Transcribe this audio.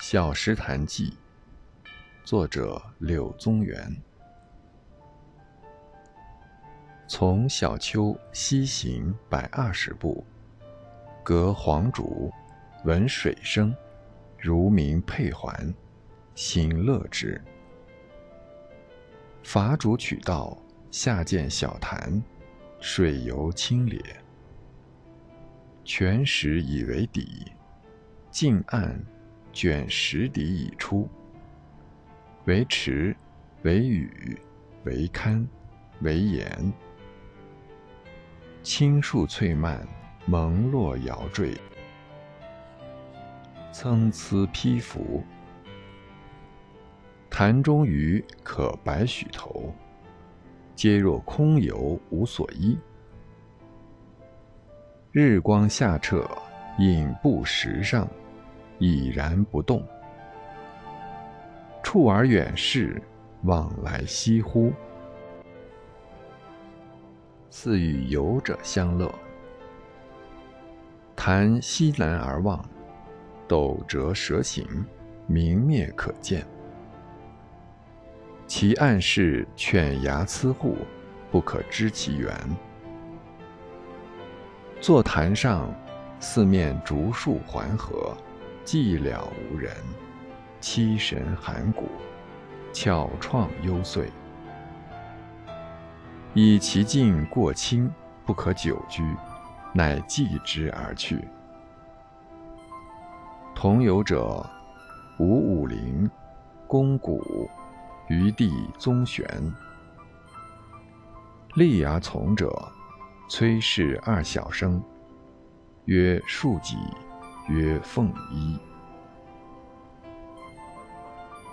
小石潭记》，作者柳宗元。从小丘西行百二十步，隔黄竹，闻水声，如鸣佩环，心乐之。伐竹取道，下见小潭，水游清冽，泉石以为底，近岸。卷石底已出，为池，为屿，为堪，为岩。青树翠蔓，蒙络摇缀，参差披拂。潭中鱼可百许头，皆若空游无所依。日光下澈，影步石上。已然不动，触而远视，往来翕忽，似与游者相乐。潭西南而望，斗折蛇形，明灭可见。其岸势犬牙瑁户，不可知其源。坐潭上，四面竹树环合。寂寥无人，凄神寒骨，巧怆幽邃。以其境过清，不可久居，乃寄之而去。同游者，吴武陵、龚古、余弟宗玄。立而从者，崔氏二小生，曰庶几。曰凤衣。